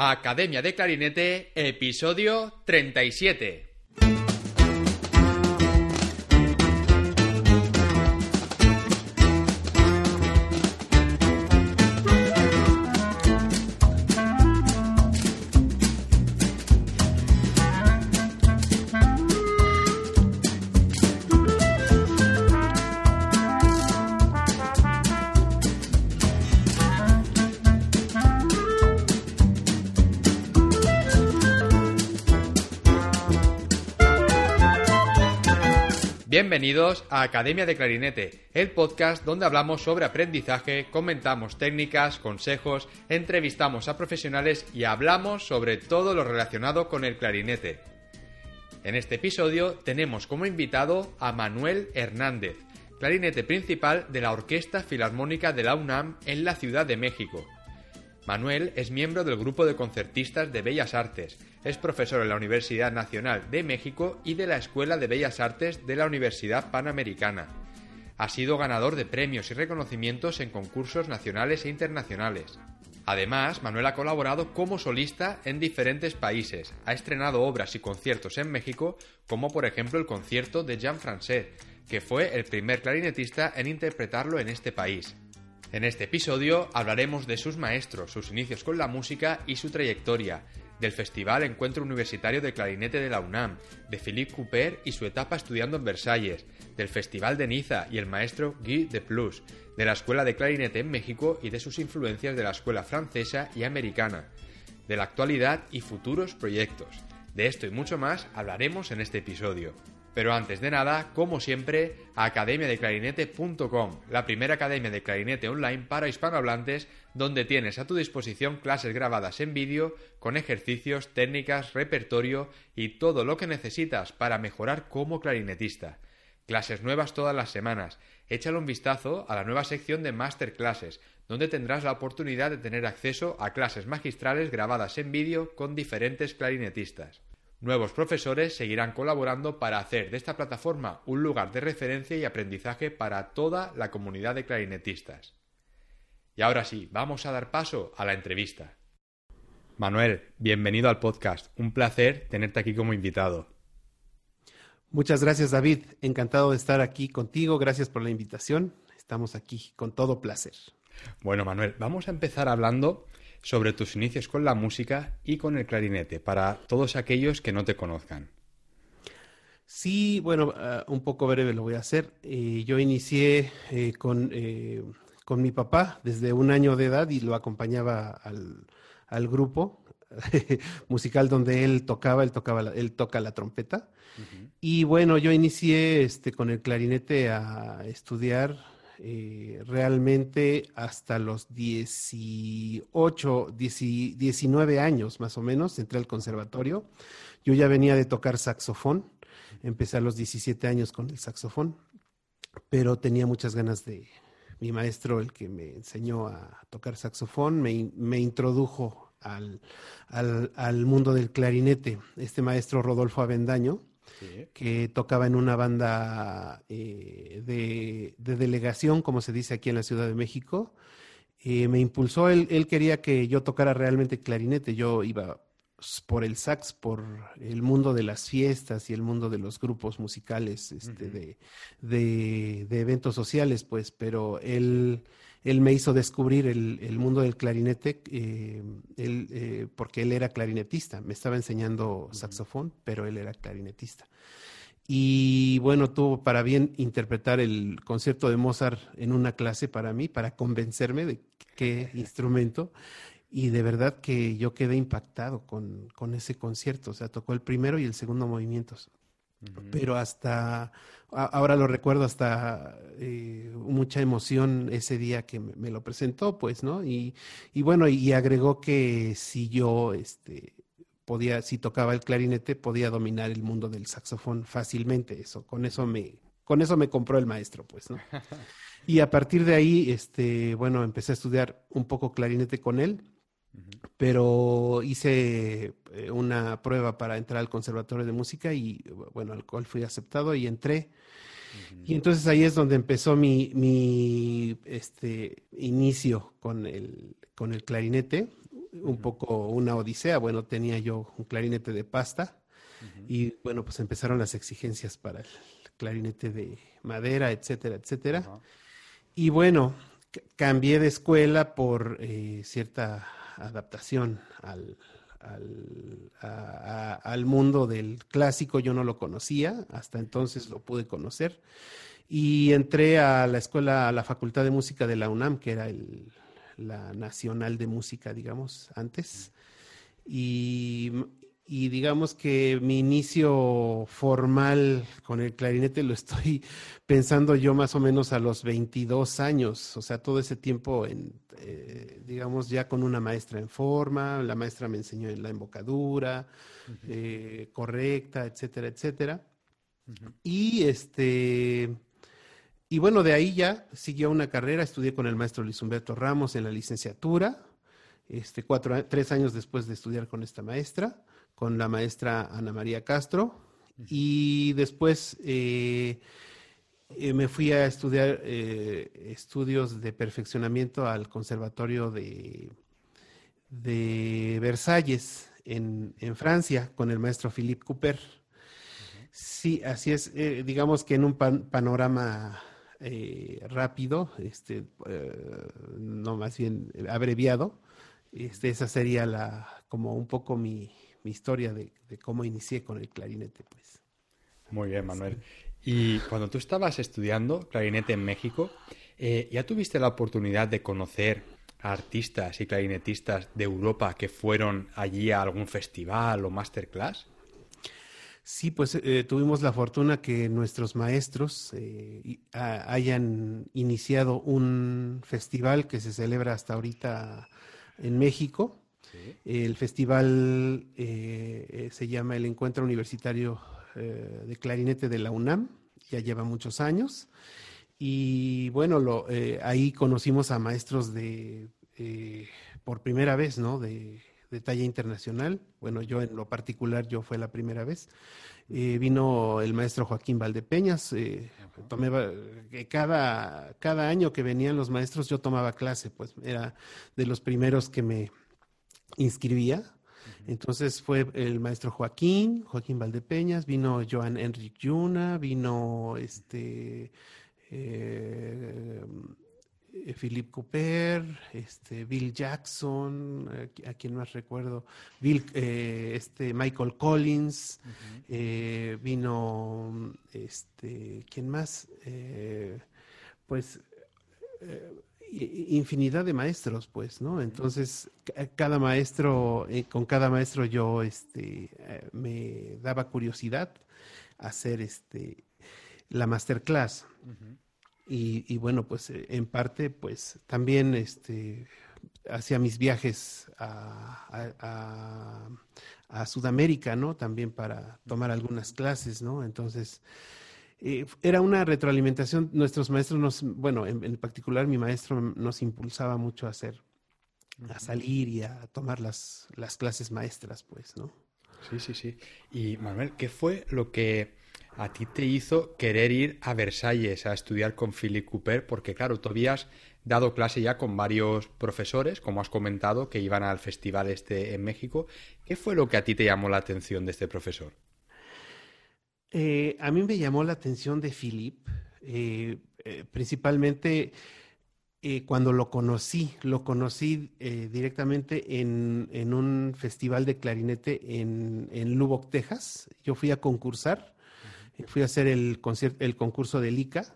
Academia de Clarinete, episodio 37. Bienvenidos a Academia de Clarinete, el podcast donde hablamos sobre aprendizaje, comentamos técnicas, consejos, entrevistamos a profesionales y hablamos sobre todo lo relacionado con el clarinete. En este episodio tenemos como invitado a Manuel Hernández, clarinete principal de la Orquesta Filarmónica de la UNAM en la Ciudad de México. Manuel es miembro del grupo de concertistas de Bellas Artes, es profesor en la Universidad Nacional de México y de la Escuela de Bellas Artes de la Universidad Panamericana. Ha sido ganador de premios y reconocimientos en concursos nacionales e internacionales. Además, Manuel ha colaborado como solista en diferentes países. Ha estrenado obras y conciertos en México, como por ejemplo el concierto de Jean Francais, que fue el primer clarinetista en interpretarlo en este país. En este episodio hablaremos de sus maestros, sus inicios con la música y su trayectoria, del Festival Encuentro Universitario de Clarinete de la UNAM, de Philippe Couper y su etapa estudiando en Versalles, del Festival de Niza y el maestro Guy de Plus, de la Escuela de Clarinete en México y de sus influencias de la escuela francesa y americana, de la actualidad y futuros proyectos. De esto y mucho más hablaremos en este episodio. Pero antes de nada, como siempre, academiadeclarinete.com, la primera academia de clarinete online para hispanohablantes, donde tienes a tu disposición clases grabadas en vídeo con ejercicios, técnicas, repertorio y todo lo que necesitas para mejorar como clarinetista. Clases nuevas todas las semanas. Échale un vistazo a la nueva sección de Masterclasses, donde tendrás la oportunidad de tener acceso a clases magistrales grabadas en vídeo con diferentes clarinetistas. Nuevos profesores seguirán colaborando para hacer de esta plataforma un lugar de referencia y aprendizaje para toda la comunidad de clarinetistas. Y ahora sí, vamos a dar paso a la entrevista. Manuel, bienvenido al podcast. Un placer tenerte aquí como invitado. Muchas gracias, David. Encantado de estar aquí contigo. Gracias por la invitación. Estamos aquí con todo placer. Bueno, Manuel, vamos a empezar hablando sobre tus inicios con la música y con el clarinete, para todos aquellos que no te conozcan. Sí, bueno, uh, un poco breve lo voy a hacer. Eh, yo inicié eh, con, eh, con, mi papá desde un año de edad y lo acompañaba al, al grupo musical donde él tocaba, él, tocaba la, él toca la trompeta. Uh -huh. Y bueno, yo inicié este, con el clarinete a estudiar eh, realmente hasta los 18, 10, 19 años más o menos, entré al conservatorio. Yo ya venía de tocar saxofón, empecé a los 17 años con el saxofón, pero tenía muchas ganas de... Mi maestro, el que me enseñó a tocar saxofón, me, me introdujo al, al, al, mundo del clarinete. Este maestro Rodolfo Avendaño, Sí. que tocaba en una banda eh, de, de, delegación, como se dice aquí en la Ciudad de México. Eh, me impulsó, él, él, quería que yo tocara realmente clarinete. Yo iba por el sax, por el mundo de las fiestas y el mundo de los grupos musicales, este, uh -huh. de, de, de, eventos sociales, pues, pero él él me hizo descubrir el, el mundo del clarinete, eh, él, eh, porque él era clarinetista, me estaba enseñando saxofón, pero él era clarinetista. Y bueno, tuvo para bien interpretar el concierto de Mozart en una clase para mí, para convencerme de qué instrumento. Y de verdad que yo quedé impactado con, con ese concierto. O sea, tocó el primero y el segundo movimientos. Uh -huh. Pero hasta, ahora lo recuerdo, hasta eh, mucha emoción ese día que me, me, lo presentó, pues, ¿no? Y, y bueno, y agregó que si yo, este, podía, si tocaba el clarinete, podía dominar el mundo del saxofón fácilmente. Eso, con eso me, con eso me compró el maestro, pues, ¿no? Y a partir de ahí, este, bueno, empecé a estudiar un poco clarinete con él pero hice eh, una prueba para entrar al Conservatorio de Música y, bueno, al cual fui aceptado y entré. Uh -huh. Y entonces ahí es donde empezó mi, mi este, inicio con el, con el clarinete. un poco una odisea. Bueno, tenía yo un clarinete de pasta y bueno, pues empezaron las exigencias para el clarinete de madera, etcétera, etcétera. Y bueno, cambié de escuela por eh, cierta adaptación al, al, mundo del clásico. Yo no lo conocía, hasta entonces lo pude conocer. Y entré a la escuela, a la Facultad de Música de la UNAM, que era el, la nacional de música, digamos, antes. Y y digamos que mi inicio formal con el clarinete lo estoy pensando yo más o menos a los 22 años, o sea, todo ese tiempo en, eh, digamos, ya con una maestra en forma, la maestra me enseñó en la embocadura eh, correcta, etcétera, etcétera. Y este, y bueno, de ahí ya siguió una carrera, estudié con el maestro Luis Humberto Ramos en la licenciatura, este, cuatro, tres años después de estudiar con esta maestra con la maestra Ana María Castro y después eh, eh, me fui a estudiar eh, estudios de perfeccionamiento al Conservatorio de, de Versalles en, Francia con el maestro Philippe Cooper. Sí, así es, digamos que en un panorama rápido, este, no más bien abreviado, este, esa sería la, como un poco mi, mi historia de, cómo inicié con el clarinete, pues. Muy bien, Manuel. Y cuando tú estabas estudiando clarinete en México, eh, ¿ya tuviste la oportunidad de conocer a artistas y clarinetistas de Europa que fueron allí a algún festival o masterclass? Sí, pues eh, tuvimos la fortuna que nuestros maestros eh, hayan iniciado un festival que se celebra hasta ahorita en México, el festival eh, eh, se llama el Encuentro Universitario eh, de Clarinete de la UNAM, ya lleva muchos años. Y bueno, lo, ahí conocimos a maestros de, por primera vez, ¿no? De, talla internacional. Bueno, yo en lo particular, yo fue la primera vez. vino el maestro Joaquín Valdepeñas. tomé, cada, cada año que venían los maestros yo tomaba clase, pues era de los primeros que me, inscribía. Entonces fue el maestro Joaquín, Joaquín Valdepeñas, vino Joan Enrique Yuna, vino este eh, Philip Cooper, este Bill Jackson, a, quien más recuerdo, Bill, eh, este Michael Collins, eh, vino este, ¿quién más? pues infinidad de maestros, pues, ¿no? Entonces, cada maestro, eh, con cada maestro yo, este, eh, me daba curiosidad hacer, este, la masterclass. y, bueno, pues, eh, en parte, pues, también, este, hacía mis viajes a, a Sudamérica, ¿no? También para tomar algunas clases, ¿no? Entonces, eh, era una retroalimentación. Nuestros maestros nos, bueno, en, particular mi maestro nos impulsaba mucho a hacer, a salir y a tomar las, las clases maestras, pues, ¿no? Sí, sí, sí. Y Manuel, ¿qué fue lo que a ti te hizo querer ir a Versalles a estudiar con Philip Cooper? Porque claro, tú habías dado clase ya con varios profesores, como has comentado, que iban al festival este en México. ¿Qué fue lo que a ti te llamó la atención de este profesor? Eh, a mí me llamó la atención de Philip, eh, eh, principalmente cuando lo conocí. Lo conocí directamente en, un festival de clarinete en, en, Lubbock, Texas. Yo fui a concursar, fui a hacer el, el concurso de ICA,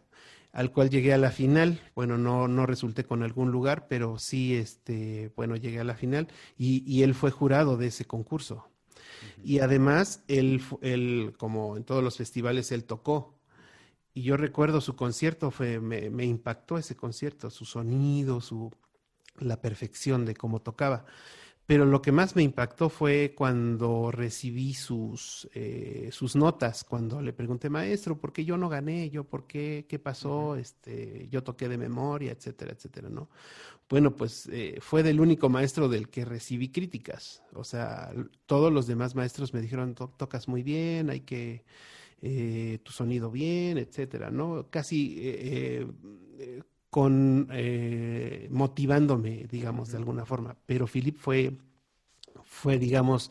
al cual llegué a la final. Bueno, no, no resulté con algún lugar, pero sí, este, bueno, llegué a la final y él fue jurado de ese concurso. Y además, él, él, como en todos los festivales, él tocó. Y yo recuerdo su concierto, fue, me, me impactó ese concierto, su sonido, su, la perfección de cómo tocaba. Pero lo que más me impactó fue cuando recibí sus, eh, sus notas, cuando le pregunté, maestro, ¿por qué yo no gané? ¿Yo por qué? ¿Qué pasó? este, yo toqué de memoria, etcétera, etcétera, ¿no? Bueno, pues eh, fue del único maestro del que recibí críticas. O sea, todos los demás maestros me dijeron, tocas muy bien, hay que, eh, tu sonido bien, etcétera, ¿no? Casi con eh, motivándome, digamos, de alguna forma. Pero Philip fue, fue, digamos,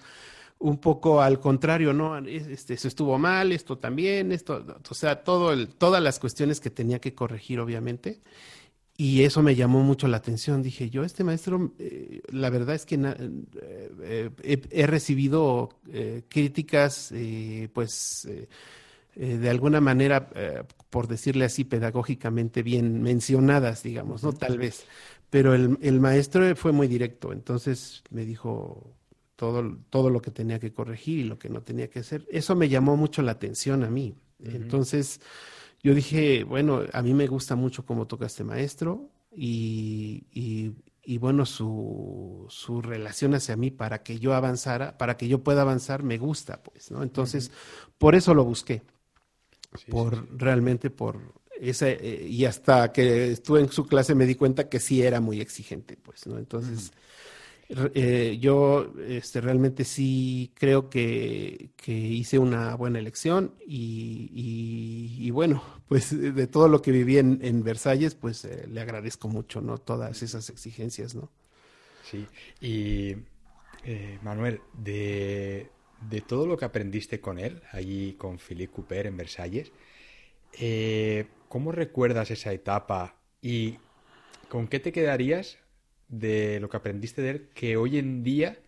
un poco al contrario, ¿no? Este, estuvo mal, esto también, esto, o sea, todo el, todas las cuestiones que tenía que corregir, obviamente. Y eso me llamó mucho la atención. Dije, yo, este maestro, eh, la verdad es que eh, he, recibido críticas, pues, de alguna manera por decirle así pedagógicamente bien mencionadas, digamos, ¿no? Tal vez. Pero el, el maestro fue muy directo, entonces me dijo todo, todo lo que tenía que corregir y lo que no tenía que hacer. Eso me llamó mucho la atención a mí. Entonces yo dije, bueno, a mí me gusta mucho cómo toca este maestro y, y, bueno, su, su, relación hacia mí para que yo avanzara, para que yo pueda avanzar, me gusta, pues, ¿no? Entonces, por eso lo busqué por realmente por esa eh, y hasta que estuve en su clase me di cuenta que sí era muy exigente, pues, ¿no? Entonces, eh, yo este, realmente sí creo que, que hice una buena elección y, y, bueno, pues de todo lo que viví en, en Versalles, pues eh, le agradezco mucho, ¿no? Todas esas exigencias, ¿no? Sí, y Manuel, de, de todo lo que aprendiste con él, allí con Philippe Cooper en Versalles, eh, ¿cómo recuerdas esa etapa y con qué te quedarías de lo que aprendiste de él que hoy en día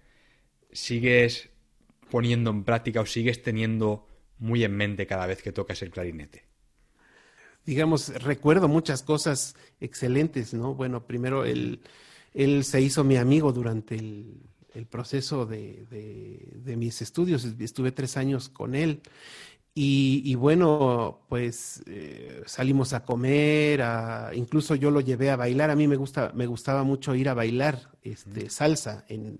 sigues poniendo en práctica o sigues teniendo muy en mente cada vez que tocas el clarinete? Digamos, recuerdo muchas cosas excelentes, ¿no? Bueno, primero él, él se hizo mi amigo durante el, el proceso de, de, mis estudios. Estuve tres años con él. Y, bueno, pues eh, salimos a comer, incluso yo lo llevé a bailar. A mí me gusta, me gustaba mucho ir a bailar este, salsa en,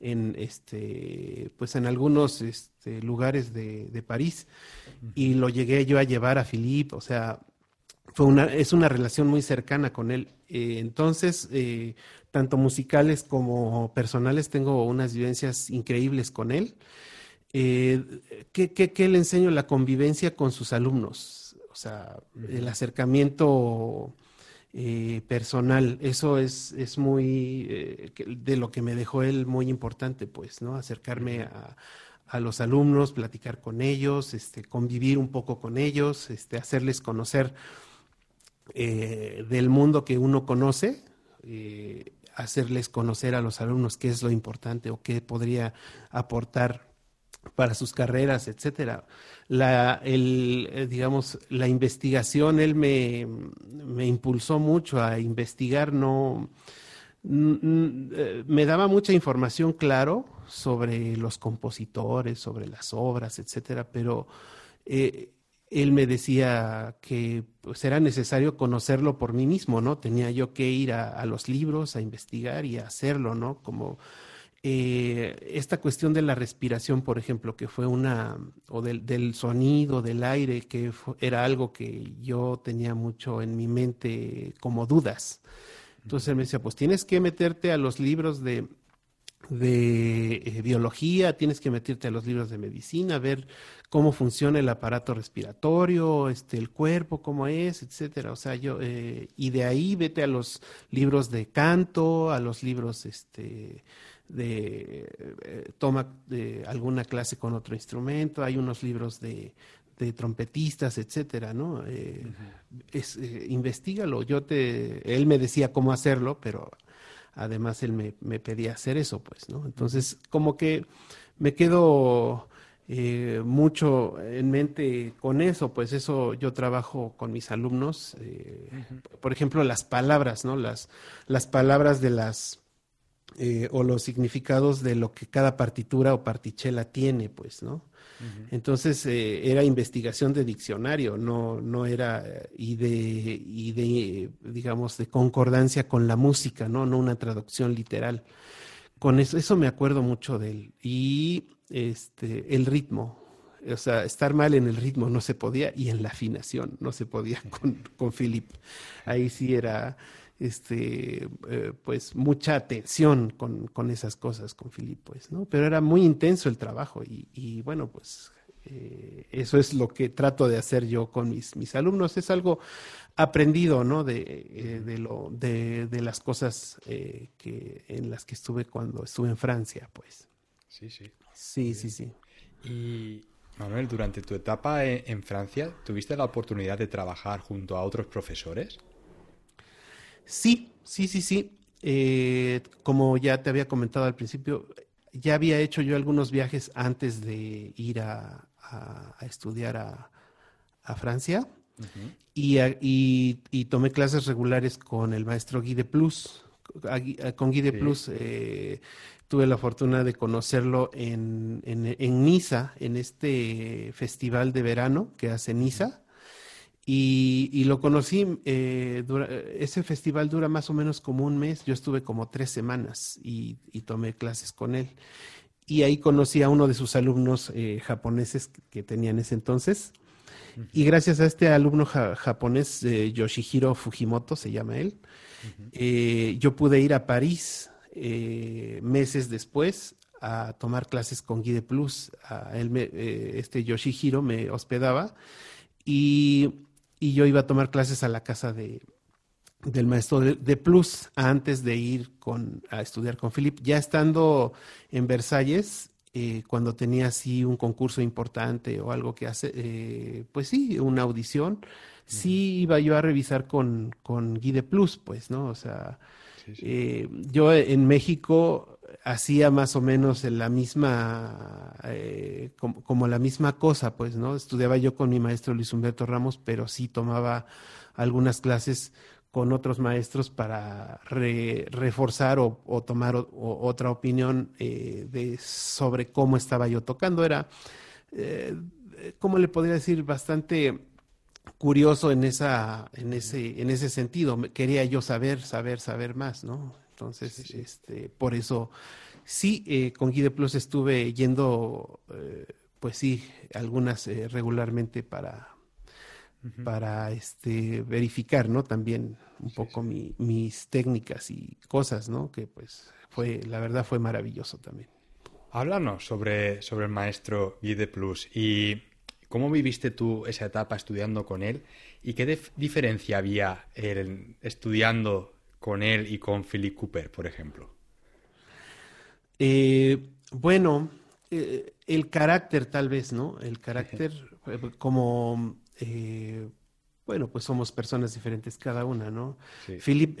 en este, pues en algunos este, lugares de, de París. Y lo llegué yo a llevar a Philippe, o sea, fue una, es una relación muy cercana con él. Eh, entonces, eh, tanto musicales como personales, tengo unas vivencias increíbles con él. Eh, ¿qué, qué, le enseño? La convivencia con sus alumnos, o sea, el acercamiento personal, eso es, es muy, de lo que me dejó él muy importante, pues, ¿no? Acercarme a, a los alumnos, platicar con ellos, este, convivir un poco con ellos, este, hacerles conocer eh, del mundo que uno conoce, eh, hacerles conocer a los alumnos qué es lo importante o qué podría aportar para sus carreras, etcétera. La, el, eh, digamos, la investigación, él me, me impulsó mucho a investigar, no, me daba mucha información, claro, sobre los compositores, sobre las obras, etcétera, pero él me decía que pues, era necesario conocerlo por mí mismo, ¿no? Tenía yo que ir a, los libros, a investigar y a hacerlo, ¿no? Como eh, esta cuestión de la respiración, por ejemplo, que fue una, o del, sonido, del aire, que era algo que yo tenía mucho en mi mente como dudas. Entonces él me decía, pues tienes que meterte a los libros de, de eh, biología, tienes que meterte a los libros de medicina, ver cómo funciona el aparato respiratorio, este, el cuerpo, cómo es, etcétera. O sea, yo, eh, y de ahí vete a los libros de canto, a los libros, este, de, eh, toma de alguna clase con otro instrumento, hay unos libros de, de trompetistas, etcétera, ¿no? es, investigalo. Yo te, él me decía cómo hacerlo, pero además él me, me, pedía hacer eso, pues, ¿no? Entonces, como que me quedo eh, mucho en mente con eso, pues eso yo trabajo con mis alumnos, eh, por ejemplo, las palabras, ¿no? Las, las palabras de las, eh, o los significados de lo que cada partitura o partichela tiene, pues, ¿no? Entonces eh, era investigación de diccionario, no, no era y de, y de, digamos, de concordancia con la música, ¿no? No una traducción literal. Con eso, eso me acuerdo mucho de él. Y este, el ritmo, o sea, estar mal en el ritmo no se podía y en la afinación no se podía con, con Philip. Ahí sí era este, eh, pues mucha atención con, con, esas cosas con Philip, pues, ¿no? Pero era muy intenso el trabajo y, y bueno, pues Eh, eso es lo que trato de hacer yo con mis, mis alumnos. Es algo aprendido, ¿no? De, eh, de, lo, de, de, las cosas eh, que, en las que estuve cuando estuve en Francia, pues. Sí, sí. Sí, sí, sí. Y, Manuel, durante tu etapa en Francia, ¿tuviste la oportunidad de trabajar junto a otros profesores? Sí, sí, sí, sí. Eh, como ya te había comentado al principio, ya había hecho yo algunos viajes antes de ir a, a, a estudiar a, a Francia. Uh -huh. y, y, y, tomé clases regulares con el maestro Guy de Plus. Con Guy de sí. Plus eh, tuve la fortuna de conocerlo en, en, en, Niza, en este festival de verano que hace Niza. Y, y lo conocí, eh, dura, ese festival dura más o menos como un mes, yo estuve como tres semanas y, y tomé clases con él. Y ahí conocí a uno de sus alumnos eh, japoneses que tenía en ese entonces. Uh -huh. Y gracias a este alumno ja japonés, eh, Yoshihiro Fujimoto se llama él, uh -huh. eh, yo pude ir a París eh, meses después a tomar clases con Guy de Plus. A él me, eh, este Yoshihiro me hospedaba y, y, yo iba a tomar clases a la casa de, del maestro de, de, Plus antes de ir con, a estudiar con Philip. Ya estando en Versalles, eh, cuando tenía así un concurso importante o algo que hace, eh, pues sí, una audición, uh -huh. sí iba yo a revisar con, con Guy de Plus, pues, ¿no? O sea, sí, sí. Eh, yo en México hacía más o menos la misma, eh, como, como, la misma cosa, pues, ¿no? Estudiaba yo con mi maestro Luis Humberto Ramos, pero sí tomaba algunas clases con otros maestros para re, reforzar o, tomar o otra opinión eh, de, sobre cómo estaba yo tocando. Era, eh, ¿cómo le podría decir? Bastante curioso en, esa, en, ese, en ese sentido. Quería yo saber, saber, saber más, ¿no? Entonces, sí, sí. Este, por eso, sí, eh, con Guide Plus estuve yendo, eh, pues sí, algunas eh, regularmente para, para este, verificar, ¿no? También un sí, poco. Mi, mis técnicas y cosas, ¿no? Que pues fue, la verdad fue maravilloso también. Háblanos sobre, sobre el maestro Guide Plus y cómo viviste tú esa etapa estudiando con él y qué diferencia había el, estudiando con él y con Philip Cooper, por ejemplo. Eh, bueno, eh, el carácter tal vez, ¿no? El carácter eh, como eh, bueno, pues somos personas diferentes cada una, ¿no? Sí. Philip,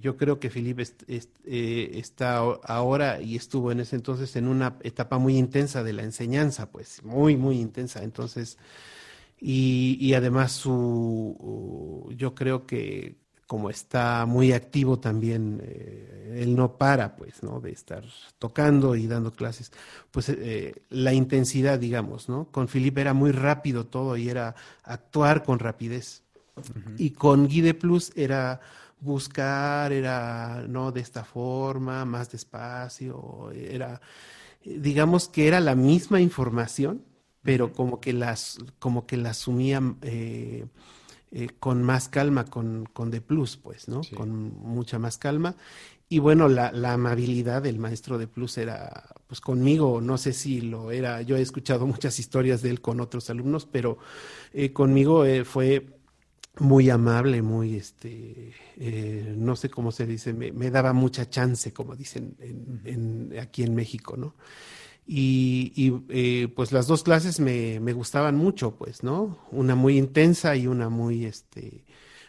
yo creo que Philip est, est, está ahora y estuvo en ese entonces en una etapa muy intensa de la enseñanza, pues, muy, muy intensa. Entonces, y, y además su, yo creo que como está muy activo también, eh, él no para, pues, ¿no? De estar tocando y dando clases. Pues eh, la intensidad, digamos, ¿no? Con Philip era muy rápido todo y era actuar con rapidez. Uh -huh. Y con Guide Plus era buscar, era, ¿no? De esta forma, más despacio, era, digamos que era la misma información, pero como que las, como que la asumía... Eh, eh, con más calma con, con The Plus, pues, ¿no? Sí. Con mucha más calma. Y bueno, la, la, amabilidad del maestro de Plus era, pues conmigo, no sé si lo era, yo he escuchado muchas historias de él con otros alumnos, pero eh, conmigo eh, fue muy amable, muy, este, eh, no sé cómo se dice, me, me, daba mucha chance, como dicen en, en, aquí en México, ¿no? Y, y eh, pues las dos clases me, me, gustaban mucho, pues, ¿no? Una muy intensa y una muy, este,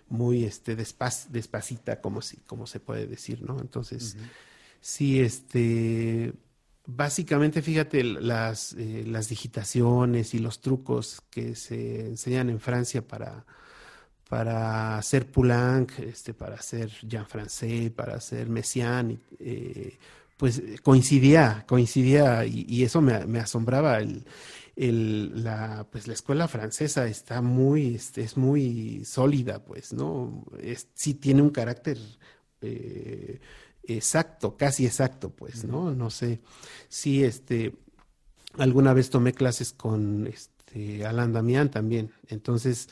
muy, este, despac despacita, como, si, como se puede decir, ¿no? Entonces, uh -huh. sí, este, básicamente, fíjate, las, eh, las digitaciones y los trucos que se enseñan en Francia para, para hacer Poulenc, este, para hacer Jean Francais, para hacer Messiaen, eh, pues coincidía, coincidía y, y eso me, me, asombraba. El, el, la, pues la escuela francesa está muy, este, es muy sólida, pues, ¿no? Es, sí tiene un carácter eh, exacto, casi exacto, pues, ¿no? No sé, sí, este, alguna vez tomé clases con este, Alain Damián también, entonces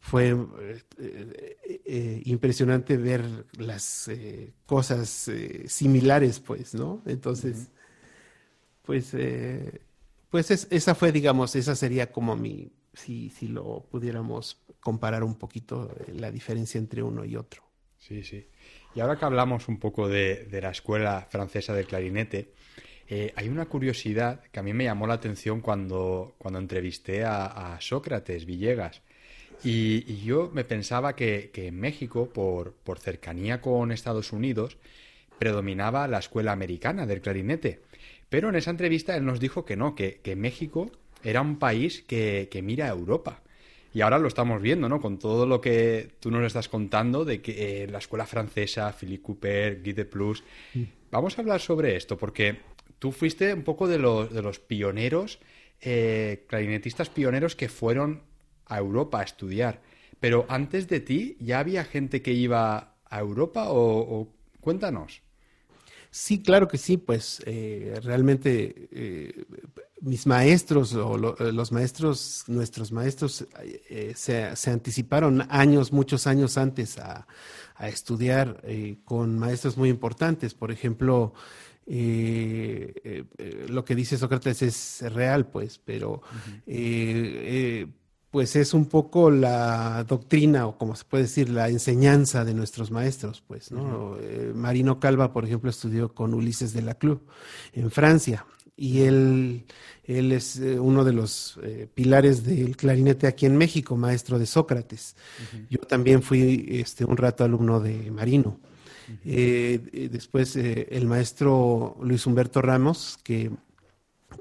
fue eh, eh, eh, impresionante ver las eh, cosas eh, similares, pues, ¿no? Entonces, uh -huh. pues, pues esa fue, digamos, esa sería como mi, si, si lo pudiéramos comparar un poquito, eh, la diferencia entre uno y otro. Sí, sí. Y ahora que hablamos un poco de, de la escuela francesa del clarinete, eh, hay una curiosidad que a mí me llamó la atención cuando, cuando entrevisté a, Sócrates Villegas. Y, yo me pensaba que, en México, por, por, cercanía con Estados Unidos, predominaba la escuela americana del clarinete. Pero en esa entrevista él nos dijo que no, que, México era un país que, mira a Europa. Y ahora lo estamos viendo, ¿no? Con todo lo que tú nos estás contando de que eh, la escuela francesa, Philippe Cooper, Guy de Plus. Mm. Vamos a hablar sobre esto, porque tú fuiste un poco de los, de los pioneros, eh, clarinetistas pioneros que fueron a Europa a estudiar. Pero antes de ti, ¿ya había gente que iba a Europa o, cuéntanos? Sí, claro que sí, pues eh, realmente eh, mis maestros o los maestros, nuestros maestros se, se, anticiparon años, muchos años antes a, a estudiar con maestros muy importantes. Por ejemplo, eh, eh, eh, lo que dice Sócrates es real, pues, pero pues es un poco la doctrina o como se puede decir la enseñanza de nuestros maestros, pues, ¿no? Marino Calva, por ejemplo, estudió con Ulises de la Club en Francia y él, él es uno de los pilares del clarinete aquí en México, maestro de Sócrates. Yo también fui este, un rato alumno de Marino. Eh, después eh, el maestro Luis Humberto Ramos, que,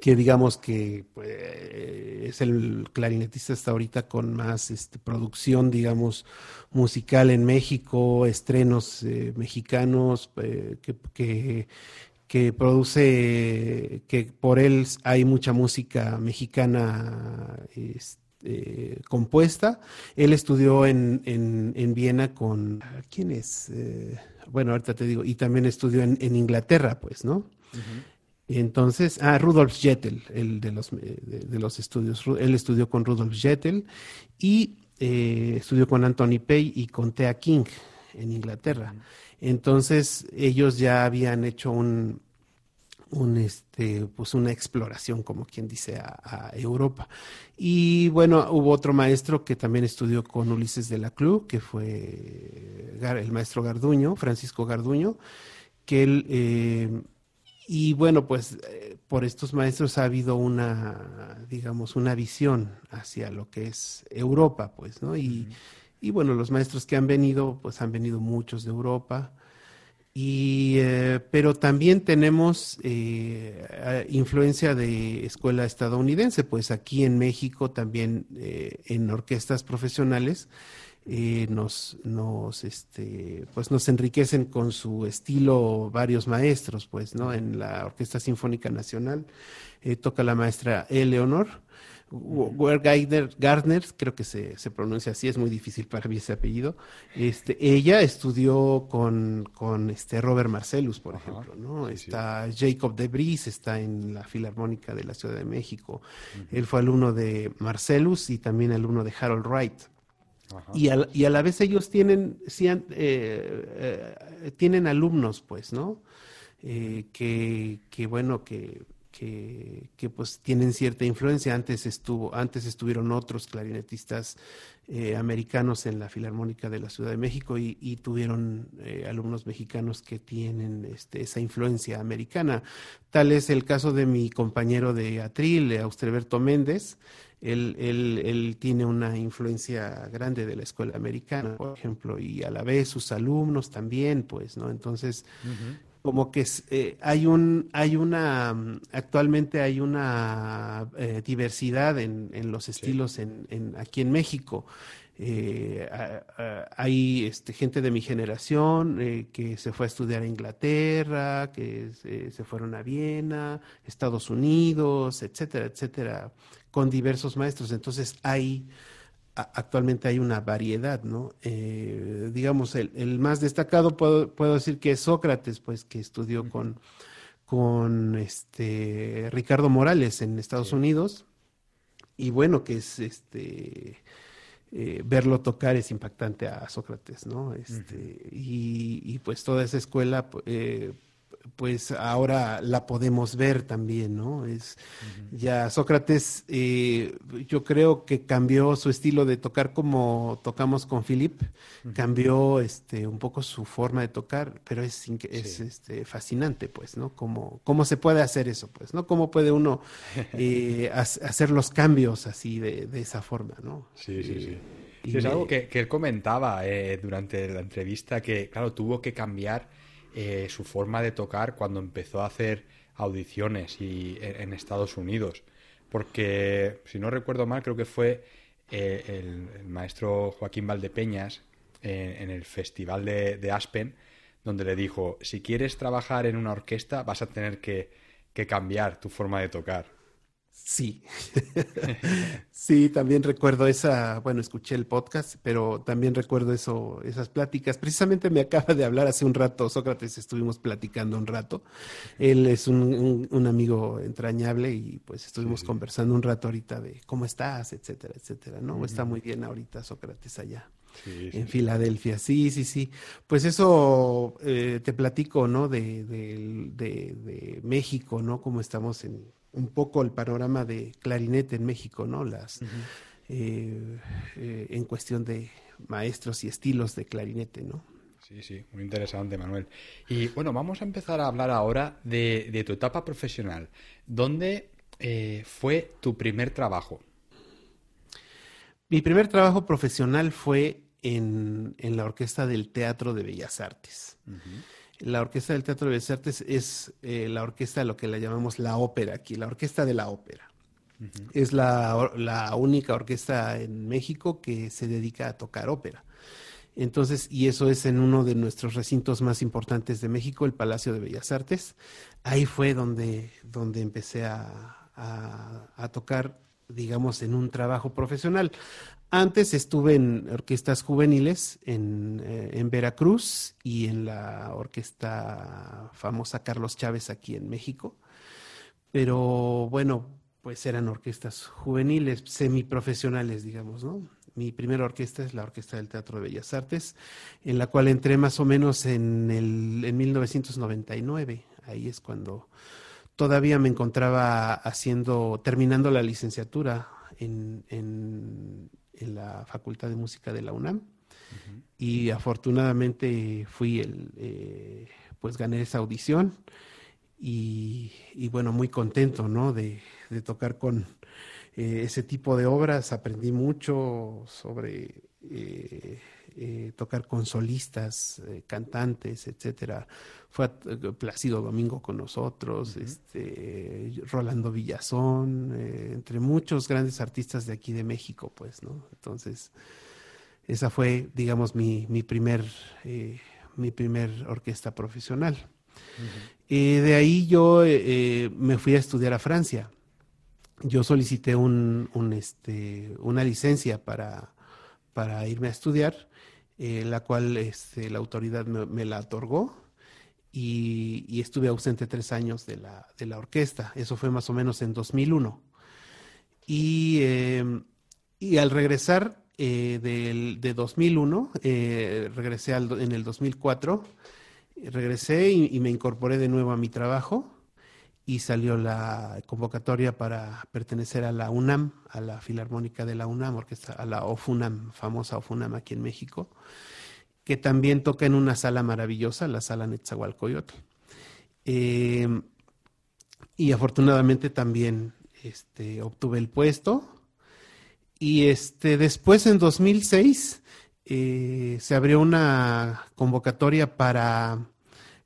que digamos que pues, es el clarinetista hasta ahorita con más este, producción, digamos, musical en México, estrenos eh, mexicanos, que, que, produce, que por él hay mucha música mexicana. Este, compuesta. Él estudió en, en, Viena con... ¿Quién es? bueno, ahorita te digo, y también estudió en, Inglaterra, pues, ¿no? Entonces, ah, Rudolf Jettel, el de los, de, los estudios, él estudió con Rudolf Jettel y eh, estudió con Anthony Pay y con Thea King en Inglaterra. Entonces, ellos ya habían hecho un, un este pues una exploración como quien dice a, Europa y bueno hubo otro maestro que también estudió con Ulises de la Club que fue el maestro Garduño Francisco Garduño que él eh, y bueno pues eh, por estos maestros ha habido una digamos una visión hacia lo que es Europa pues no y, y bueno los maestros que han venido pues han venido muchos de Europa y, eh, pero también tenemos eh, influencia de escuela estadounidense, pues aquí en México también en orquestas profesionales nos, nos, este, pues nos enriquecen con su estilo varios maestros, pues, ¿no? En la Orquesta Sinfónica Nacional toca la maestra Eleonor, Gardner, Gardner, creo que se, se, pronuncia así, es muy difícil para mí ese apellido. Este, ella estudió con, con este Robert Marcellus, por ejemplo, ¿no? está Jacob de Bris, está en la Filarmónica de la Ciudad de México. Él fue alumno de Marcellus y también alumno de Harold Wright. Y, a, y, a, la vez ellos tienen, eh, eh, tienen alumnos, pues, ¿no? Eh, que, que, bueno, que que, pues tienen cierta influencia. Antes estuvo, antes estuvieron otros clarinetistas americanos en la Filarmónica de la Ciudad de México y, tuvieron eh, alumnos mexicanos que tienen este, esa influencia americana. Tal es el caso de mi compañero de Atril, Austreberto Méndez. Él, él, él, tiene una influencia grande de la escuela americana, por ejemplo, y a la vez sus alumnos también, pues, ¿no? Entonces, como que eh, hay un hay una actualmente hay una eh, diversidad en, en, los estilos en, en, aquí en México. Eh, hay este, gente de mi generación que se fue a estudiar a Inglaterra que se fueron a Viena Estados Unidos etcétera etcétera con diversos maestros entonces hay actualmente hay una variedad, ¿no? Eh, digamos, el, más destacado puedo, puedo, decir que es Sócrates, pues que estudió con, con este Ricardo Morales en Estados Unidos. Y bueno, que es este eh, verlo tocar es impactante a Sócrates, ¿no? Este, y, y, pues toda esa escuela, eh, pues ahora la podemos ver también, ¿no? Es ya Sócrates, eh, yo creo que cambió su estilo de tocar como tocamos con Philip, cambió este un poco su forma de tocar, pero es, es este, fascinante, pues, ¿no? Cómo, cómo se puede hacer eso, pues, ¿no? Cómo puede uno eh, hacer los cambios así de, de esa forma, ¿no? Sí, sí, sí. es algo que, que, él comentaba durante la entrevista, que, claro, tuvo que cambiar eh, su forma de tocar cuando empezó a hacer audiciones y, en, Estados Unidos. Porque, si no recuerdo mal, creo que fue eh, el, maestro Joaquín Valdepeñas eh, en el Festival de, Aspen, donde le dijo, si quieres trabajar en una orquesta vas a tener que cambiar tu forma de tocar. Sí, sí, también recuerdo esa, bueno, escuché el podcast, pero también recuerdo eso, esas pláticas. Precisamente me acaba de hablar hace un rato, Sócrates, estuvimos platicando un rato. Él es un, un, amigo entrañable y pues estuvimos conversando un rato ahorita de cómo estás, etcétera, etcétera, ¿no? Está muy bien ahorita Sócrates allá. en Filadelfia, sí, sí, sí. Pues eso eh, te platico, ¿no? De, de, de México, ¿no? Cómo estamos en, un poco el panorama de clarinete en México, ¿no? Las eh, eh, en cuestión de maestros y estilos de clarinete, ¿no? Sí, sí, muy interesante, Manuel. Y bueno, vamos a empezar a hablar ahora de, tu etapa profesional. ¿Dónde eh, fue tu primer trabajo? Mi primer trabajo profesional fue en, la Orquesta del Teatro de Bellas Artes. La Orquesta del Teatro de Bellas Artes es eh, la orquesta, lo que la llamamos la ópera aquí, la Orquesta de la Ópera. Es la, la, única orquesta en México que se dedica a tocar ópera. Entonces, y eso es en uno de nuestros recintos más importantes de México, el Palacio de Bellas Artes. Ahí fue donde, donde empecé a, a, a tocar digamos, en un trabajo profesional. Antes estuve en orquestas juveniles en, eh, en, Veracruz y en la orquesta famosa Carlos Chávez aquí en México. Pero bueno, pues eran orquestas juveniles, semiprofesionales, digamos, ¿no? Mi primera orquesta es la Orquesta del Teatro de Bellas Artes, en la cual entré más o menos en, el, en 1999. Ahí es cuando todavía me encontraba haciendo, terminando la licenciatura en, en, la Facultad de Música de la UNAM. Y afortunadamente fui el, eh, pues gané esa audición y, bueno, muy contento, ¿no? De, tocar con eh, ese tipo de obras. Aprendí mucho sobre eh, eh, tocar con solistas, eh, cantantes, etcétera. Fue eh, Plácido Domingo con nosotros, este, Rolando Villazón, entre muchos grandes artistas de aquí de México, pues, ¿no? Entonces, esa fue, digamos, mi, mi primer, mi primer orquesta profesional. de ahí yo me fui a estudiar a Francia. Yo solicité un, un este, una licencia para, para irme a estudiar eh, la cual este, la autoridad me, la otorgó y, estuve ausente tres años de la, de la, orquesta. Eso fue más o menos en 2001. Y, em, y al regresar eh, del, de 2001, eh, regresé en el 2004, regresé y me incorporé de nuevo a mi trabajo y salió la convocatoria para pertenecer a la UNAM, a la Filarmónica de la UNAM, orquesta, a la OFUNAM, famosa OFUNAM aquí en México, que también toca en una sala maravillosa, la sala Netzahualcoyotl. Eh, y afortunadamente también este, obtuve el puesto. Y este, después, en 2006, eh, se abrió una convocatoria para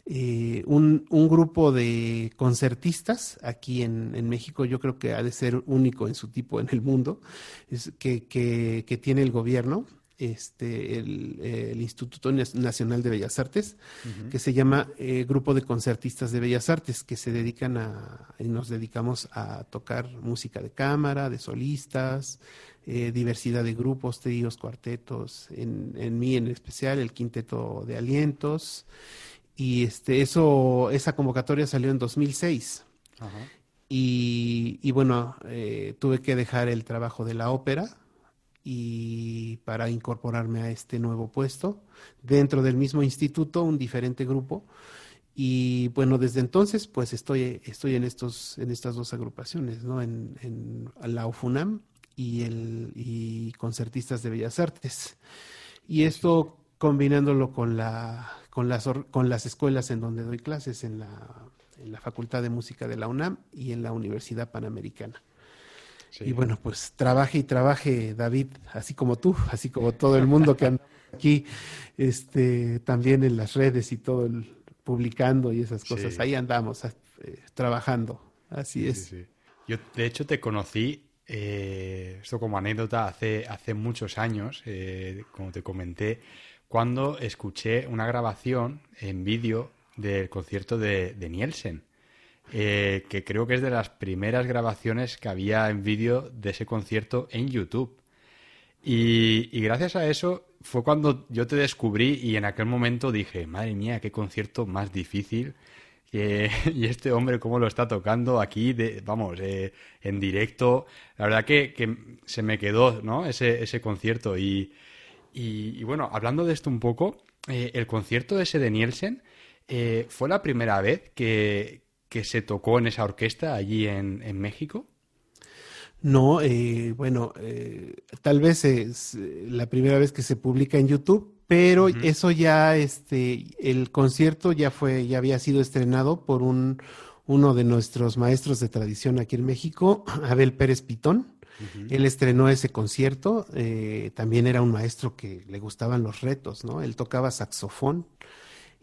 eh, un, un, grupo de concertistas aquí en, en, México, yo creo que ha de ser único en su tipo en el mundo, es que, que, que tiene el gobierno, este, el, el, Instituto Nacional de Bellas Artes, que se llama eh, Grupo de Concertistas de Bellas Artes, que se dedican a, y nos dedicamos a tocar música de cámara, de solistas, eh, diversidad de grupos, tríos, cuartetos, en, en mí en especial el quinteto de alientos, y este, eso, esa convocatoria salió en 2006. Y, y, bueno, eh, tuve que dejar el trabajo de la ópera y para incorporarme a este nuevo puesto dentro del mismo instituto, un diferente grupo. Y bueno, desde entonces, pues estoy, estoy en, estos, en estas dos agrupaciones, ¿no? En, en la UFUNAM y, el, y concertistas de Bellas Artes. Y esto combinándolo con, la, con, las, con las escuelas en donde doy clases, en la, en la Facultad de Música de la UNAM y en la Universidad Panamericana. Y bueno, pues trabaje y trabaje, David, así como tú, así como todo el mundo que anda aquí, este, también en las redes y todo, el, publicando y esas cosas. Ahí andamos eh, trabajando, así es. Yo, de hecho, te conocí, eh, esto como anécdota, hace, hace muchos años, eh, como te comenté, cuando escuché una grabación en vídeo del concierto de, de Nielsen. Eh, que creo que es de las primeras grabaciones que había en vídeo de ese concierto en YouTube. Y, gracias a eso fue cuando yo te descubrí y en aquel momento dije, madre mía, qué concierto más difícil. y este hombre cómo lo está tocando aquí, vamos, eh, en directo. La verdad que, se me quedó ¿no? ese concierto. Y, y, bueno, hablando de esto un poco, eh, el concierto ese de Nielsen fue la primera vez que, que se tocó en esa orquesta allí en, en México? No, eh, bueno, eh, tal vez es eh, la primera vez que se publica en YouTube, pero eso ya, este, el concierto ya fue, ya había sido estrenado por un uno de nuestros maestros de tradición aquí en México, Abel Pérez Pitón. Él estrenó ese concierto, también era un maestro que le gustaban los retos, ¿no? Él tocaba saxofón,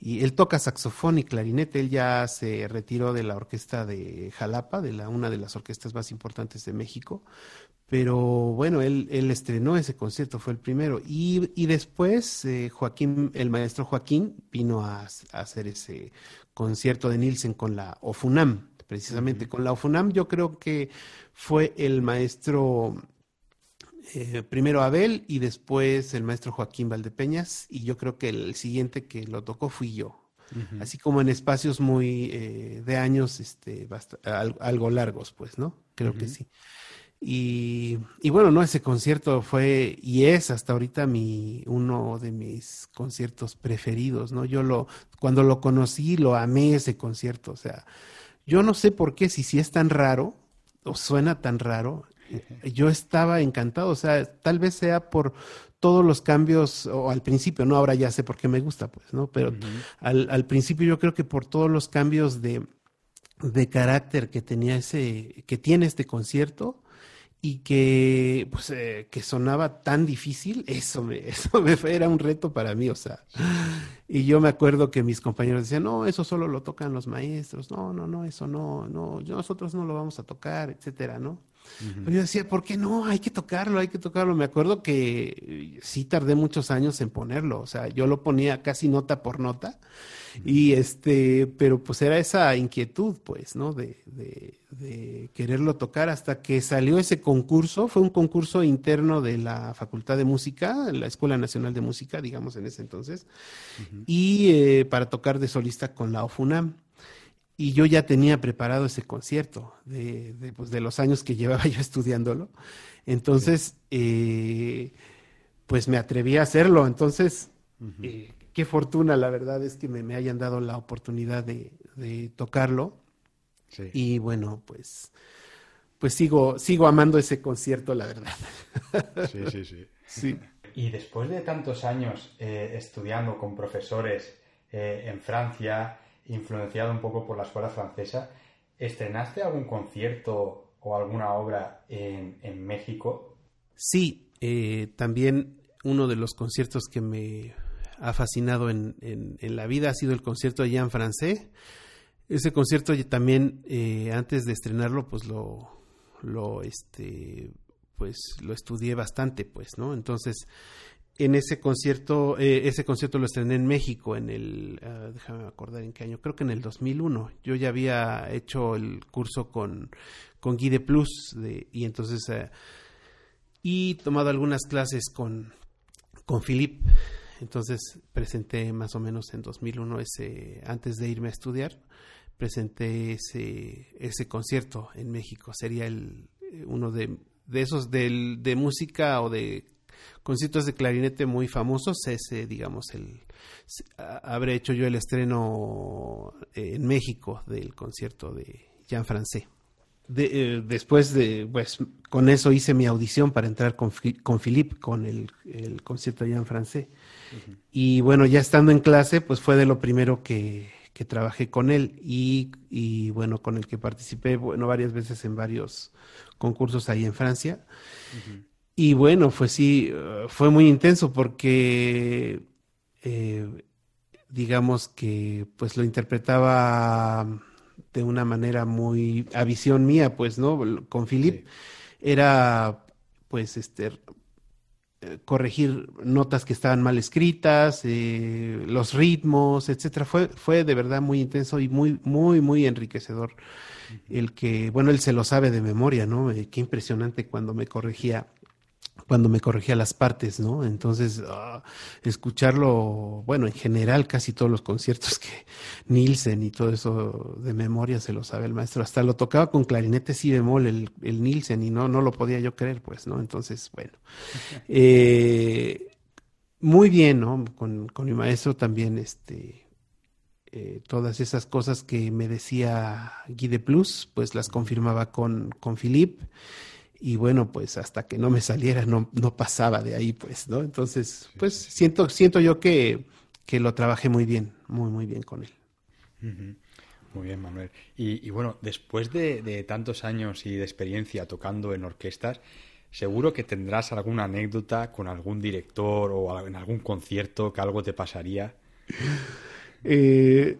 y él toca saxofón y clarinete. Él ya se retiró de la orquesta de Jalapa, de la, una de las orquestas más importantes de México. Pero bueno, él, él estrenó ese concierto, fue el primero. Y, y después eh, Joaquín, el maestro Joaquín, vino a, hacer ese concierto de Nielsen con la OFUNAM, precisamente con la OFUNAM. Yo creo que fue el maestro eh, primero Abel y después el maestro Joaquín Valdepeñas y yo creo que el siguiente que lo tocó fui yo. Así como en espacios muy eh, de años, este, algo largos, pues, ¿no? Creo que sí. Y, y, bueno, no, ese concierto fue y es hasta ahorita mi uno de mis conciertos preferidos, ¿no? Yo lo cuando lo conocí lo amé ese concierto, o sea, yo no sé por qué si si es tan raro o suena tan raro, yo estaba encantado, o sea, tal vez sea por todos los cambios, o al principio, no, ahora ya sé por qué me gusta, pues, ¿no? Pero al, al, principio yo creo que por todos los cambios de, de carácter que tenía ese, que tiene este concierto, y que pues eh, que sonaba tan difícil, eso me, eso me era un reto para mí, o sea, y yo me acuerdo que mis compañeros decían, no, eso solo lo tocan los maestros, no, no, no, eso no, no, nosotros no lo vamos a tocar, etcétera, ¿no? Pero yo decía, ¿por qué no? Hay que tocarlo, hay que tocarlo. Me acuerdo que sí tardé muchos años en ponerlo, o sea, yo lo ponía casi nota por nota, y este, pero pues era esa inquietud, pues, ¿no? De, de, de, quererlo tocar hasta que salió ese concurso, fue un concurso interno de la Facultad de Música, la Escuela Nacional de Música, digamos en ese entonces, y eh, para tocar de solista con la OFUNAM y yo ya tenía preparado ese concierto de, de, pues, de los años que llevaba yo estudiándolo. Entonces, eh, pues me atreví a hacerlo. Entonces, eh, qué fortuna, la verdad, es que me, me hayan dado la oportunidad de, de tocarlo. Sí. Y bueno, pues, pues sigo, sigo amando ese concierto, la verdad. Sí, sí, sí. sí. Y después de tantos años eh, estudiando con profesores en Francia, influenciado un poco por la escuela francesa. ¿Estrenaste algún concierto o alguna obra en, en México? Sí, eh, también uno de los conciertos que me ha fascinado en, en, la vida ha sido el concierto de Jean Francais. Ese concierto también, eh, antes de estrenarlo, pues lo, lo, este, pues lo estudié bastante, pues, ¿no? Entonces, en ese concierto, eh, ese concierto lo estrené en México en el, uh, déjame acordar en qué año, creo que en el 2001. Yo ya había hecho el curso con, con Guide Plus de, y entonces, uh, y tomado algunas clases con, con Philip. Entonces presenté más o menos en 2001 ese, antes de irme a estudiar, presenté ese, ese concierto en México. Sería el, uno de, de esos del, de música o de conciertos de clarinete muy famosos. Ese, digamos, el habré hecho yo el estreno en México del concierto de Jean Francais. De, después de, pues, con eso hice mi audición para entrar con, con Philippe, con el, el concierto de Jean Francais. Y bueno, ya estando en clase, pues fue de lo primero que, que trabajé con él y, y, bueno, con el que participé, bueno, varias veces en varios concursos ahí en Francia. Y bueno, fue sí, fue muy intenso porque eh, digamos que pues lo interpretaba de una manera muy a visión mía, pues, ¿no? Con Philip era pues este eh, corregir notas que estaban mal escritas, eh, los ritmos, etcétera. Fue, fue de verdad muy intenso y muy, muy, muy enriquecedor. El que, bueno, él se lo sabe de memoria, ¿no? Eh, qué impresionante cuando me corregía cuando me corregía las partes, ¿no? Entonces, ah, escucharlo, bueno, en general casi todos los conciertos que Nielsen y todo eso de memoria se lo sabe el maestro. Hasta lo tocaba con clarinete si bemol el, el Nielsen y no, no lo podía yo creer, pues, ¿no? Entonces, bueno. Eh, muy bien, ¿no? Con, con, mi maestro también, este, eh, todas esas cosas que me decía Guy Plus, pues las confirmaba con, con Philippe y bueno, pues hasta que no me saliera no, no pasaba de ahí, pues, ¿no? Entonces, pues siento, siento yo que, que lo trabajé muy bien, muy, muy bien con él. Muy bien, Manuel. Y, y bueno, después de, de, tantos años y de experiencia tocando en orquestas, seguro que tendrás alguna anécdota con algún director o en algún concierto que algo te pasaría. Eh,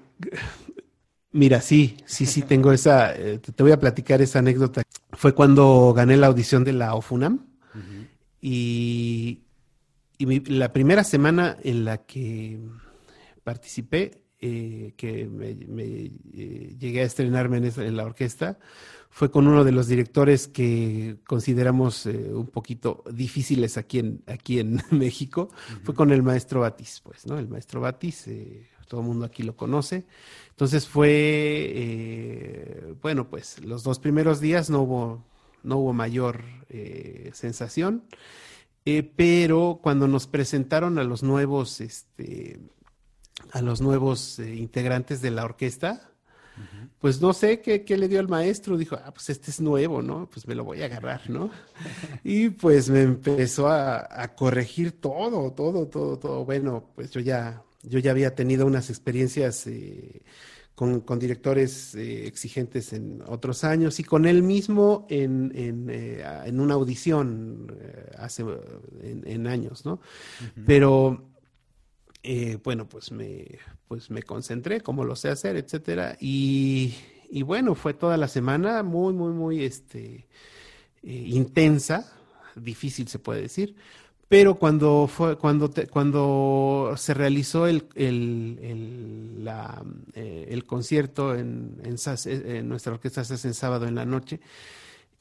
Mira, sí, sí, sí, tengo esa, eh, te voy a platicar esa anécdota. Fue cuando gané la audición de la OFUNAM y, la primera semana en la que participé, eh, que me, eh, llegué a estrenarme en, la orquesta, fue con uno de los directores que consideramos un poquito difíciles aquí en, aquí en México, fue con el maestro Batis, pues, ¿no? El maestro Batis todo el mundo aquí lo conoce. Entonces fue, eh, bueno, pues los dos primeros días no hubo, no hubo mayor eh, sensación, eh, pero cuando nos presentaron a los nuevos, este, a los nuevos integrantes de la orquesta, pues no sé qué, qué, le dio al maestro, dijo, ah, pues este es nuevo, ¿no? Pues me lo voy a agarrar, ¿no? Y pues me empezó a, a corregir todo, todo, todo, todo. Bueno, pues yo ya yo ya había tenido unas experiencias eh, con, directores eh, exigentes en otros años y con él mismo en, en, eh, una audición hace en, años, ¿no? Pero bueno, pues me, pues me concentré, como lo sé hacer, etcétera, y, y bueno, fue toda la semana muy, muy, muy este, intensa, difícil se puede decir, pero cuando fue cuando cuando se realizó el el, el, eh, el concierto en, en, en, nuestra orquesta SAS en sábado en la noche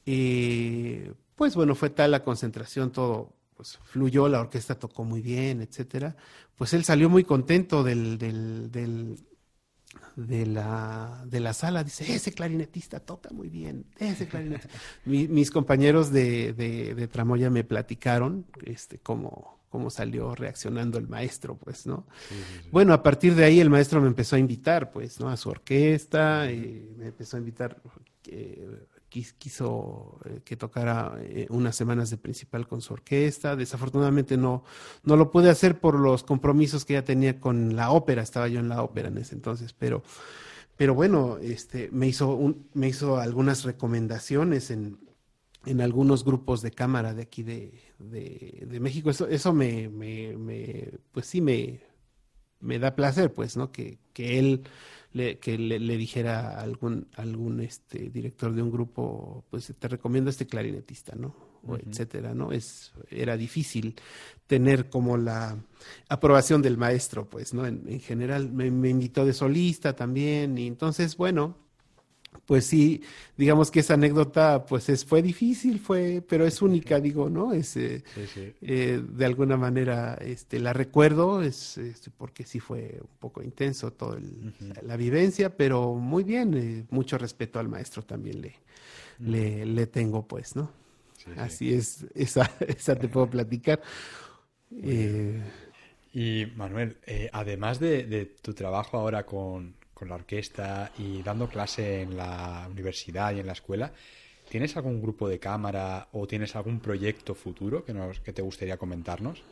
eh, pues bueno fue tal la concentración todo pues fluyó la orquesta tocó muy bien etcétera pues él salió muy contento del, del, del de la, de la sala, dice, ese clarinetista toca muy bien, ese clarinetista. mis compañeros de, de, Tramoya me platicaron este, cómo, cómo salió reaccionando el maestro, pues, ¿no? Bueno, a partir de ahí el maestro me empezó a invitar, pues, ¿no? A su orquesta, y me empezó a invitar eh, quiso eh, que tocara eh, unas semanas de principal con su orquesta. Desafortunadamente no, no lo pude hacer por los compromisos que ya tenía con la ópera. Estaba yo en la ópera en ese entonces, pero, pero bueno, este, me hizo un, me hizo algunas recomendaciones en, en algunos grupos de cámara de aquí de, de, México. Eso, eso me, me, me, pues sí me, me da placer, pues, ¿no? Que, que él que le, dijera a algún, algún este, director de un grupo, pues te recomiendo este clarinetista, ¿no? O etcétera, ¿no? Es, era difícil tener como la aprobación del maestro, pues, ¿no? En, general me, me, invitó de solista también, y entonces, bueno, pues sí, digamos que esa anécdota, pues es, fue difícil, fue, pero es única, digo, ¿no? Es, eh, eh, de alguna manera, este, la recuerdo, es, porque sí fue un poco intenso toda la vivencia, pero muy bien, eh, mucho respeto al maestro también le, le, le tengo, pues, ¿no? Así es, esa, esa te puedo platicar. Y Manuel, además de, tu trabajo ahora con, la orquesta y dando clase en la universidad y en la escuela, ¿tienes algún grupo de cámara o tienes algún proyecto futuro que, nos, que te gustaría comentarnos?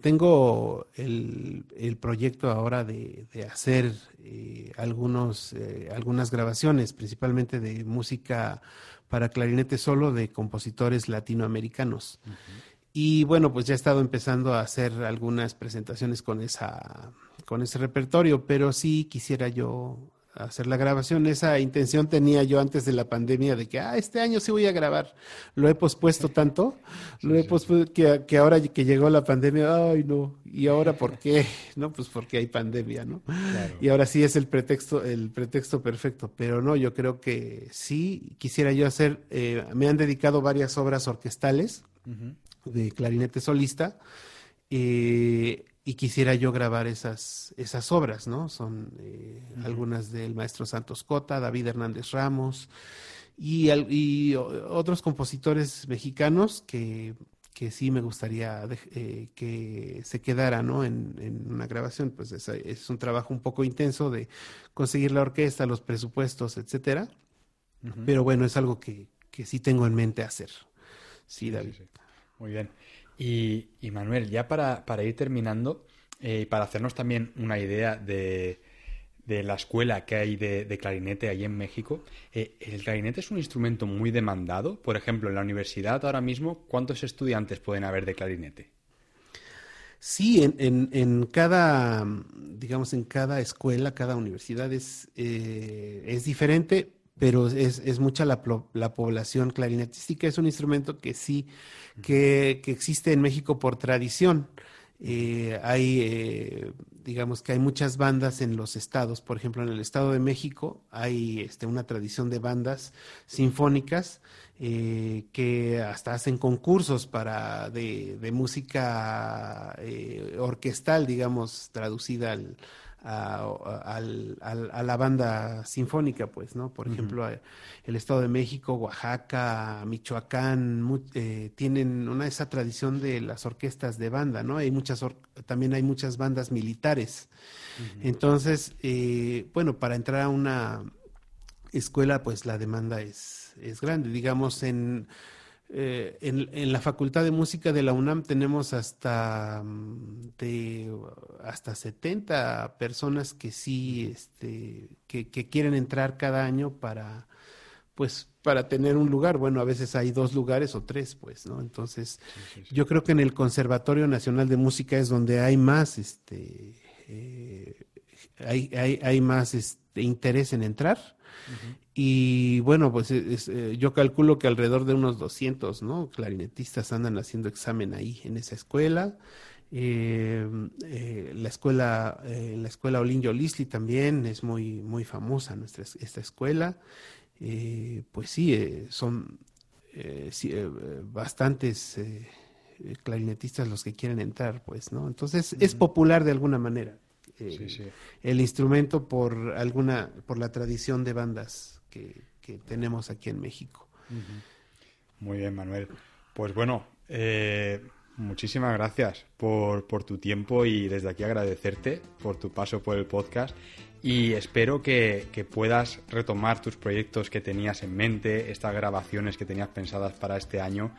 Tengo el, proyecto ahora de, hacer eh, algunos, eh, algunas grabaciones, principalmente de música para clarinete solo de compositores latinoamericanos. Y bueno, pues ya he estado empezando a hacer algunas presentaciones con esa con ese repertorio, pero sí quisiera yo hacer la grabación. Esa intención tenía yo antes de la pandemia de que, ah, este año sí voy a grabar. Lo he pospuesto tanto, lo he pospuesto que, ahora que llegó la pandemia, ay, no. ¿Y ahora por qué? No, pues porque hay pandemia, ¿no? Y ahora sí es el pretexto, el pretexto perfecto. Pero no, yo creo que sí quisiera yo hacer, eh, me han dedicado varias obras orquestales de clarinete solista. Eh, y quisiera yo grabar esas, esas obras, ¿no? Son eh, algunas del maestro Santos Cota, David Hernández Ramos y, y otros compositores mexicanos que, que sí me gustaría eh, que se quedara, ¿no? En, en una grabación, pues es, es, un trabajo un poco intenso de conseguir la orquesta, los presupuestos, etcétera. Pero bueno, es algo que, que sí tengo en mente hacer. Sí, David. Muy bien. Y, Manuel, ya para, ir terminando, eh, y para hacernos también una idea de, la escuela que hay de, clarinete ahí en México, eh, ¿el clarinete es un instrumento muy demandado? Por ejemplo, en la universidad ahora mismo, ¿cuántos estudiantes pueden haber de clarinete? Sí, en, en, cada, digamos, en cada escuela, cada universidad es, eh, es diferente, pero es, es mucha la, la, población clarinetística. Es un instrumento que sí, que, que existe en México por tradición. Eh, hay, eh, digamos que hay muchas bandas en los estados. Por ejemplo, en el Estado de México hay este, una tradición de bandas sinfónicas eh, que hasta hacen concursos para de, de música orquestal, digamos, traducida al, a, la banda sinfónica, pues, ¿no? Por ejemplo, eh, el Estado de México, Oaxaca, Michoacán, eh, tienen una esa tradición de las orquestas de banda, ¿no? Hay muchas, también hay muchas bandas militares. Entonces, eh, bueno, para entrar a una escuela, pues la demanda es, es grande. Digamos, en eh, en, la Facultad de Música de la UNAM tenemos hasta, mm, de, hasta 70 personas que sí, este, que, quieren entrar cada año para, pues, para tener un lugar. Bueno, a veces hay dos lugares o tres, pues, ¿no? Entonces, yo creo que en el Conservatorio Nacional de Música es donde hay más, este, eh, hay, hay, hay, más este, interés en entrar. Y bueno, pues eh, yo calculo que alrededor de unos 200, ¿no? Clarinetistas andan haciendo examen ahí en esa escuela. Eh, eh, la escuela, la escuela Olinjo Lisli también es muy, muy famosa nuestra, esta escuela. pues sí, son bastantes clarinetistas los que quieren entrar, pues, ¿no? Entonces es popular de alguna manera. El instrumento por alguna, por la tradición de bandas que, tenemos aquí en México. Muy bien, Manuel. Pues bueno, eh, muchísimas gracias por, tu tiempo y desde aquí agradecerte por tu paso por el podcast y espero que, puedas retomar tus proyectos que tenías en mente, estas grabaciones que tenías pensadas para este año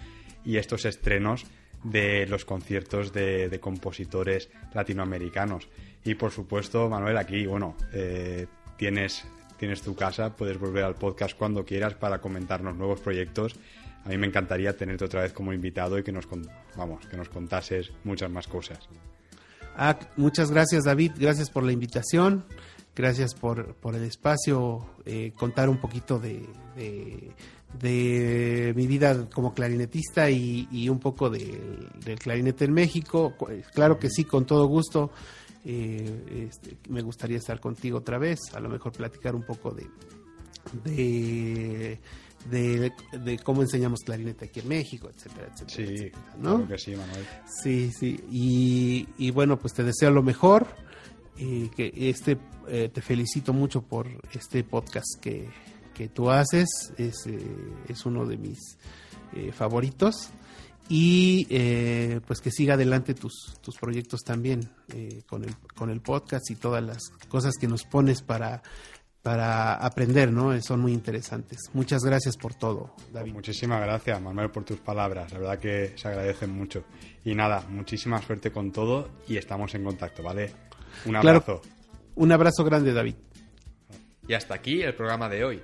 y estos estrenos de los conciertos de, compositores latinoamericanos. Y por supuesto, Manuel, aquí, bueno, eh, tienes tienes tu casa, puedes volver al podcast cuando quieras para comentarnos nuevos proyectos. A mí me encantaría tenerte otra vez como invitado y que nos, vamos, que nos contases muchas más cosas. Ah, muchas gracias David, gracias por la invitación, gracias por, el espacio, eh, contar un poquito de, de, mi vida como clarinetista y, un poco del clarinete en México. Claro que sí, con todo gusto. Eh, este, me gustaría estar contigo otra vez, a lo mejor platicar un poco de, de, cómo enseñamos clarinete aquí en México, etcétera, etcétera. Sí, ¿no? que sí, Manuel. Sí, sí. Y, bueno, pues te deseo lo mejor. Y que este, eh, te felicito mucho por este podcast que, que tú haces, es, eh, es uno de mis eh, favoritos. Y eh, pues que siga adelante tus, tus proyectos también con, el, con el podcast y todas las cosas que nos pones para, para aprender, ¿no? Son muy interesantes. Muchas gracias por todo, David. Muchísimas gracias, Manuel, por tus palabras. La verdad que se agradecen mucho. Y nada, muchísima suerte con todo y estamos en contacto, ¿vale? Un abrazo. Un abrazo grande, David. Y hasta aquí el programa de hoy.